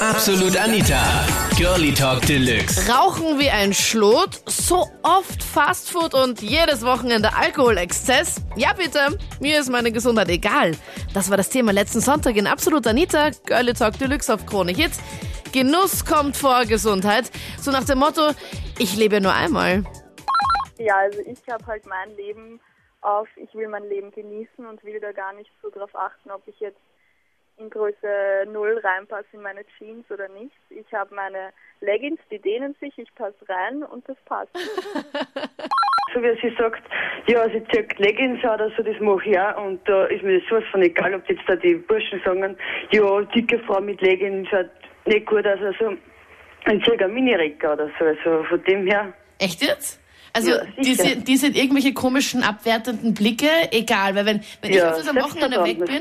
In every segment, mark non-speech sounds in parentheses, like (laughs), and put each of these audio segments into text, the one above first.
Absolut Anita. Girlie Talk Deluxe. Rauchen wie ein Schlot, so oft Fastfood und jedes Wochenende Alkoholexzess? Ja bitte, mir ist meine Gesundheit egal. Das war das Thema letzten Sonntag in Absolut Anita, Girlie Talk Deluxe auf Krone Hits. Genuss kommt vor Gesundheit. So nach dem Motto, ich lebe nur einmal. Ja, also ich habe halt mein Leben auf, ich will mein Leben genießen und will da gar nicht so drauf achten, ob ich jetzt in Größe 0 reinpasse in meine Jeans oder nicht. Ich habe meine Leggings, die dehnen sich, ich passe rein und das passt. (laughs) so wie sie sagt, ja, sie zieht Leggings oder so, das mache ich auch. Und da ist mir sowas von egal, ob jetzt da die Burschen sagen, ja, dicke Frau mit Leggings schaut nicht gut aus. Also, ein Mini-Recker oder so. Also von dem her. Echt jetzt? Also Ja, sicher. diese, diese irgendwelche komischen abwertenden Blicke, egal, weil wenn, wenn Ja, ich jetzt am Wochenende weg bin,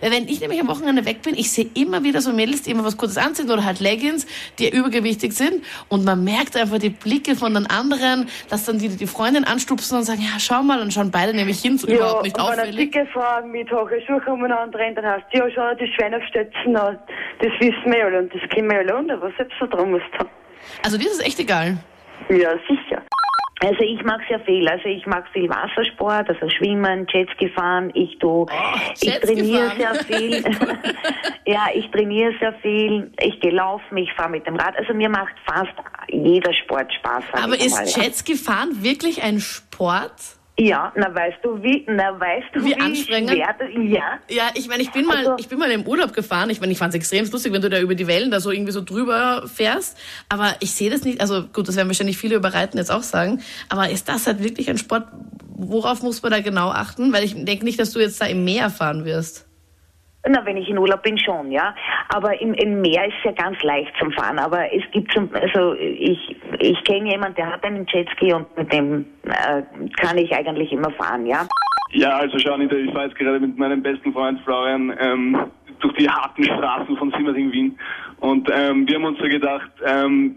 weil wenn ich nämlich am Wochenende weg bin, ich sehe immer wieder so Mädels, die immer was Kurzes anziehen oder halt Leggings, die übergewichtig sind und man merkt einfach die Blicke von den anderen, dass dann die, die Freundin anstupsen und sagen, ja, schau mal und schauen beide nämlich hin, so Ja, überhaupt nicht und wenn eine auffällig. dicke Frau mit hohen Schuhen umeinander rennt, dann heißt ja, schau, die Schweine aufstützen, das wissen wir ja alle und das kennen wir ja alle, und was selbst so dran muss haben. Also dir ist es echt egal. Ja, sicher. Also ich mag sehr viel. Also ich mag viel Wassersport, also Schwimmen, Jetski fahren. Ich tu, ich Jetski trainiere sehr viel. (laughs) ja, ich trainiere sehr viel. Ich gehe laufen, ich fahre mit dem Rad. Also mir macht fast jeder Sport Spaß. Aber ich ist. Jetski fahren wirklich ein Sport? Ja, na weißt du wie, na weißt du Wie wie, anstrengend? schwer ja. Ja, ich meine, ich bin mal, Also- ich bin mal im Urlaub gefahren. Ich meine, ich fand es extrem lustig, wenn du da über die Wellen da so irgendwie so drüber fährst. Aber ich sehe das nicht. Also gut, das werden wahrscheinlich viele über Reiten jetzt auch sagen. Aber ist das halt wirklich ein Sport? Worauf muss man da genau achten? Weil ich denke nicht, dass du jetzt da im Meer fahren wirst. Na, wenn ich in Urlaub bin, schon, ja. Aber im, im Meer ist es ja ganz leicht zum Fahren. Aber es gibt zum, also ich, ich kenne jemanden, der hat einen Jetski und mit dem äh, kann ich eigentlich immer fahren, ja. Ja, also schau Anita, ich fahre jetzt gerade mit meinem besten Freund Florian ähm, durch die harten Straßen von Simmering, Wien. Und ähm, wir haben uns so gedacht, ähm,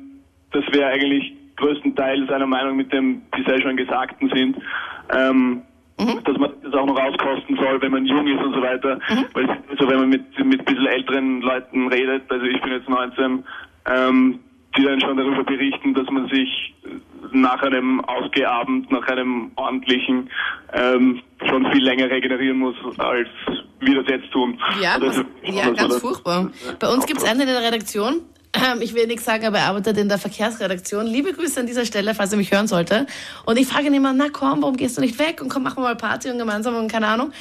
dass wir eigentlich größtenteils einer Meinung mit dem bisher schon Gesagten sind, ähm, dass man das auch noch auskosten soll, wenn man jung ist und so weiter. Weil es ist so, wenn man mit, mit ein bisschen älteren Leuten redet, also ich bin jetzt 19, ähm, die dann schon darüber berichten, dass man sich nach einem Ausgehabend, nach einem ordentlichen, ähm, schon viel länger regenerieren muss, als wir das jetzt tun. Ja, Also, ja ganz furchtbar. Bei uns gibt es einen in der Redaktion. Ähm, Ich will nichts sagen, aber er arbeitet in der Verkehrsredaktion. Liebe Grüße an dieser Stelle, falls er mich hören sollte. Und ich frage ihn immer, na komm, warum gehst du nicht weg? Und komm, machen wir mal Party und gemeinsam und keine Ahnung.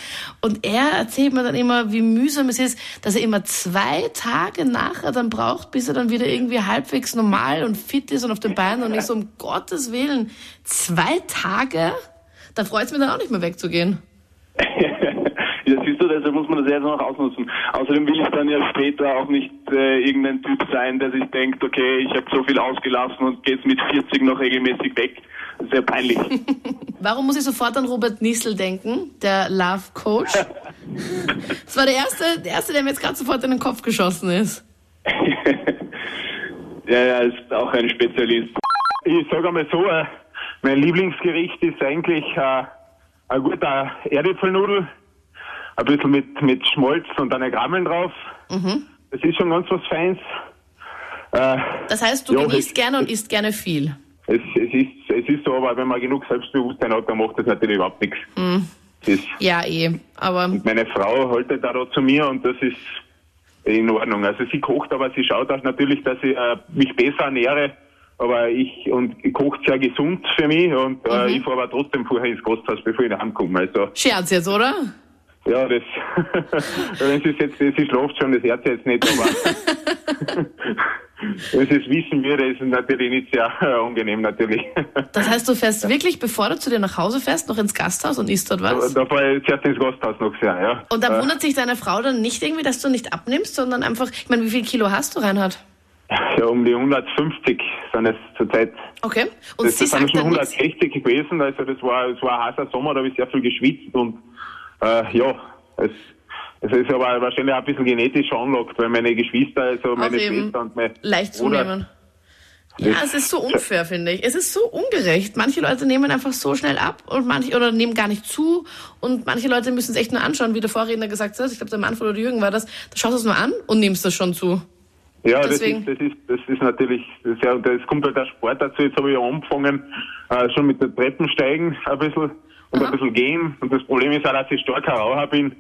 Und er erzählt mir dann immer, wie mühsam es ist, dass er immer zwei Tage nachher dann braucht, bis er dann wieder irgendwie halbwegs normal und fit ist und auf den Beinen. Und ich so, um Gottes Willen, zwei Tage? Da freut es mich dann auch nicht mehr wegzugehen. (laughs) siehst du, deshalb muss man das jetzt noch ausnutzen. Außerdem will ich dann ja später auch nicht äh, irgendein Typ sein, der sich denkt, okay, ich habe so viel ausgelassen und geht's mit 40 noch regelmäßig weg. Sehr peinlich. (laughs) Warum muss ich sofort an Robert Niesel denken, der Love Coach? (laughs) Das war der erste, der erste, der mir jetzt gerade sofort in den Kopf geschossen ist. (laughs) ja, ja, ist auch ein Spezialist. Ich sage einmal so, äh, mein Lieblingsgericht ist eigentlich äh, ein guter Erdäpfelnudel, ein bisschen mit, mit Schmalz und einer Grammeln drauf. Das ist schon ganz was Feins. Äh, Das heißt, du Ja, genießt ich- gerne und isst gerne viel. es, es, ist, es ist so, aber wenn man genug Selbstbewusstsein hat, dann macht das natürlich überhaupt nichts. Das ist, Ja, eh. Aber meine Frau hält da, da zu mir und das ist in Ordnung. Also sie kocht, aber sie schaut auch natürlich, dass ich äh, mich besser ernähre. Aber ich und kocht sehr gesund für mich und äh, ich fahre aber trotzdem vorher ins Gasthaus, bevor ich heimkomme. Also Scherz jetzt, oder? Ja, das (laughs) sie es jetzt, sie schläft schon, das Herz jetzt nicht, aber (laughs) wenn sie es wissen würde, ist es natürlich nicht sehr äh, (laughs) angenehm natürlich. Das heißt, du fährst wirklich, bevor du zu dir nach Hause fährst, noch ins Gasthaus und isst dort was? da fahre ich zuerst ins Gasthaus noch sehr, ja. Und da wundert sich deine Frau dann nicht irgendwie, dass du nicht abnimmst, sondern einfach, ich meine, wie viel Kilo hast du, Reinhard? ja, um die 150 sind es zurzeit. Okay. Und Das, sie das sind sagt schon dann nichts. 160 gewesen, also das war, es war ein heißer Sommer, da habe ich sehr viel geschwitzt und äh, ja, es, es ist aber wahrscheinlich auch ein bisschen genetisch veranlagt, weil meine Geschwister, also meine eben Schwester und mein leicht Bruder, zunehmen. Ja, es ist so unfair, finde ich. Es ist so ungerecht. Manche Leute nehmen einfach so schnell ab und manche oder nehmen gar nicht zu und manche Leute müssen es echt nur anschauen, wie der Vorredner gesagt hat. Ich glaube, der Manfred oder Jürgen war das. Da schaust du es nur an und nimmst das schon zu. Ja, das ist, das ist, das ist natürlich sehr, das kommt halt der Sport dazu. Jetzt habe ich ja angefangen, äh, schon mit der Treppensteigen ein bisschen und Aha. ein bisschen gehen. Und das Problem ist auch, dass ich starker Raucher bin.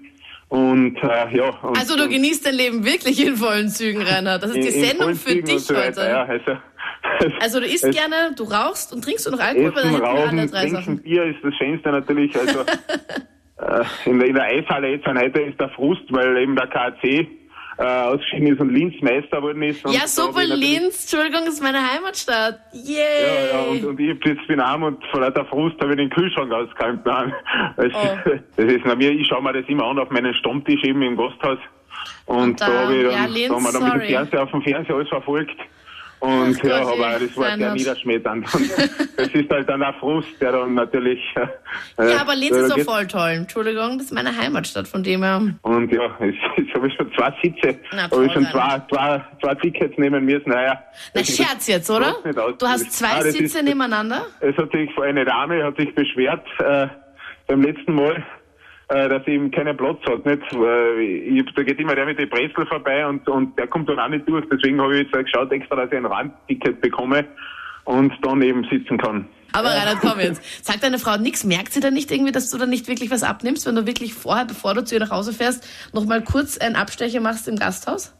Und, äh, ja. Und, Also du genießt dein Leben wirklich in vollen Zügen, Reinhard. Das ist die in- in Sendung für Zügen dich so weiter, heute. Ja, also, (laughs) Also du isst es- gerne, du rauchst und trinkst du noch Alkohol, weil dann Essen, wir alle Rauchen, drei Trinken, Sachen. Bier ist das Schönste natürlich. Also (laughs) äh, in, der, in der Eishalle jetzt an heute ist der Frust, weil eben der KC äh, ausgeschieden ist und Linz Meister geworden ist. Und Ja, super, Linz, Entschuldigung, ist meine Heimatstadt. Yay! Ja, ja, und, und ich hab jetzt bin arm und vor lauter Frust habe ich den Kühlschrank ausgeräumt. (laughs) Nein, das, Oh. ist, (laughs) das ist na, mir, ich schaue mir das immer an auf meinen Stammtisch eben im Gasthaus. Und, da- da, habe ich dann, ja, Linz, da haben wir dann mit dem. Fernseher auf dem Fernseher alles verfolgt. Und Ach ja, Gott, aber das war sehr niederschmetternd. (laughs) Das ist halt dann auch Frust, der dann natürlich. Äh, Ja, aber Linz äh, ist geht- voll toll. Entschuldigung, das ist meine Heimatstadt, von dem her. Und ja, jetzt, jetzt habe ich schon zwei Sitze, Na, habe ich schon zwei, zwei, zwei Tickets nehmen müssen. Naja, Na, Scherz jetzt, oder? Du hast zwei Ah, Sitze ist- nebeneinander? Es hat sich eine Dame hat sich beschwert äh, beim letzten Mal, äh, dass sie eben keinen Platz hat. Nicht? Äh, ich, da geht immer der mit den Brezel vorbei und, und der kommt dann auch nicht durch. Deswegen habe ich jetzt geschaut extra, dass ich ein Randticket bekomme und dann eben sitzen kann. Aber Reinhard, komm jetzt. Sagt deine Frau nichts? Merkt sie dann nicht irgendwie, dass du dann nicht wirklich was abnimmst, wenn du wirklich vorher, bevor du zu ihr nach Hause fährst, noch mal kurz einen Abstecher machst im Gasthaus?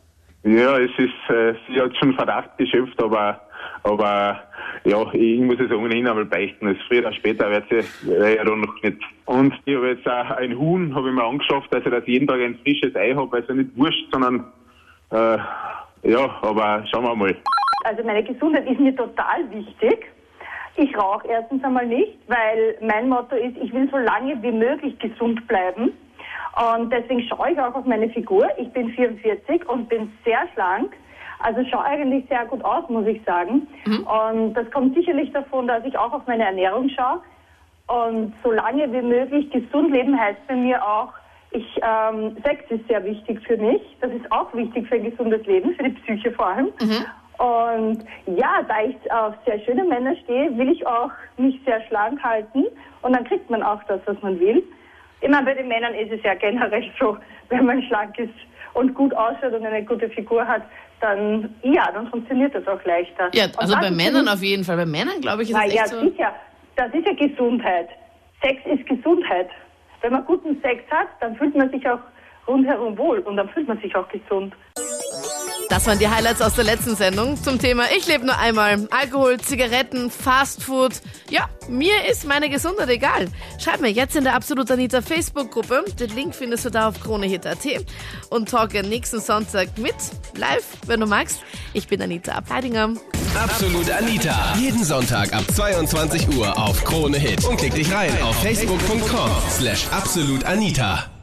Ja, es ist, äh, sie hat schon Verdacht geschöpft, aber, aber ja, ich muss es ohnehin einmal beichten. Das früher oder später wird äh, ja dann noch nicht. Und ich habe jetzt auch ein Huhn, habe ich mir angeschafft, also dass ich jeden Tag ein frisches Ei habe, also nicht Wurst, sondern äh, ja, aber schauen wir mal. Also meine Gesundheit ist mir total wichtig. Ich rauche erstens einmal nicht, weil mein Motto ist, ich will so lange wie möglich gesund bleiben. Und deswegen schaue ich auch auf meine Figur. Ich bin 44 und bin sehr schlank. Also schaue eigentlich sehr gut aus, muss ich sagen. Und das kommt sicherlich davon, dass ich auch auf meine Ernährung schaue. Und so lange wie möglich gesund leben heißt bei mir auch, ich, ähm, Sex ist sehr wichtig für mich. Das ist auch wichtig für ein gesundes Leben, für die Psyche vor allem. Und ja, da ich auf sehr schöne Männer stehe, will ich auch mich sehr schlank halten. Und dann kriegt man auch das, was man will. Meine, bei den Männern ist es ja generell so, wenn man schlank ist und gut ausschaut und eine gute Figur hat, dann, ja, dann funktioniert das auch leichter. Ja, also bei Männern auf jeden Fall. Bei Männern, glaube ich, ist na es ja, echt so. sicher. Das ist ja Gesundheit. Sex ist Gesundheit. Wenn man guten Sex hat, dann fühlt man sich auch rundherum wohl und dann fühlt man sich auch gesund. Das waren die Highlights aus der letzten Sendung zum Thema Ich lebe nur einmal. Alkohol, Zigaretten, Fastfood. Ja, mir ist meine Gesundheit egal. Schreib mir jetzt in der Absolut Anita Facebook-Gruppe. Den Link findest du da auf kronehit.at. Und talke nächsten Sonntag mit, live, wenn du magst. Ich bin Anita Ableidinger. Absolut Anita. Jeden Sonntag ab 22 Uhr auf Krone Hit. Und klick dich rein auf facebook.com slash absolutanita.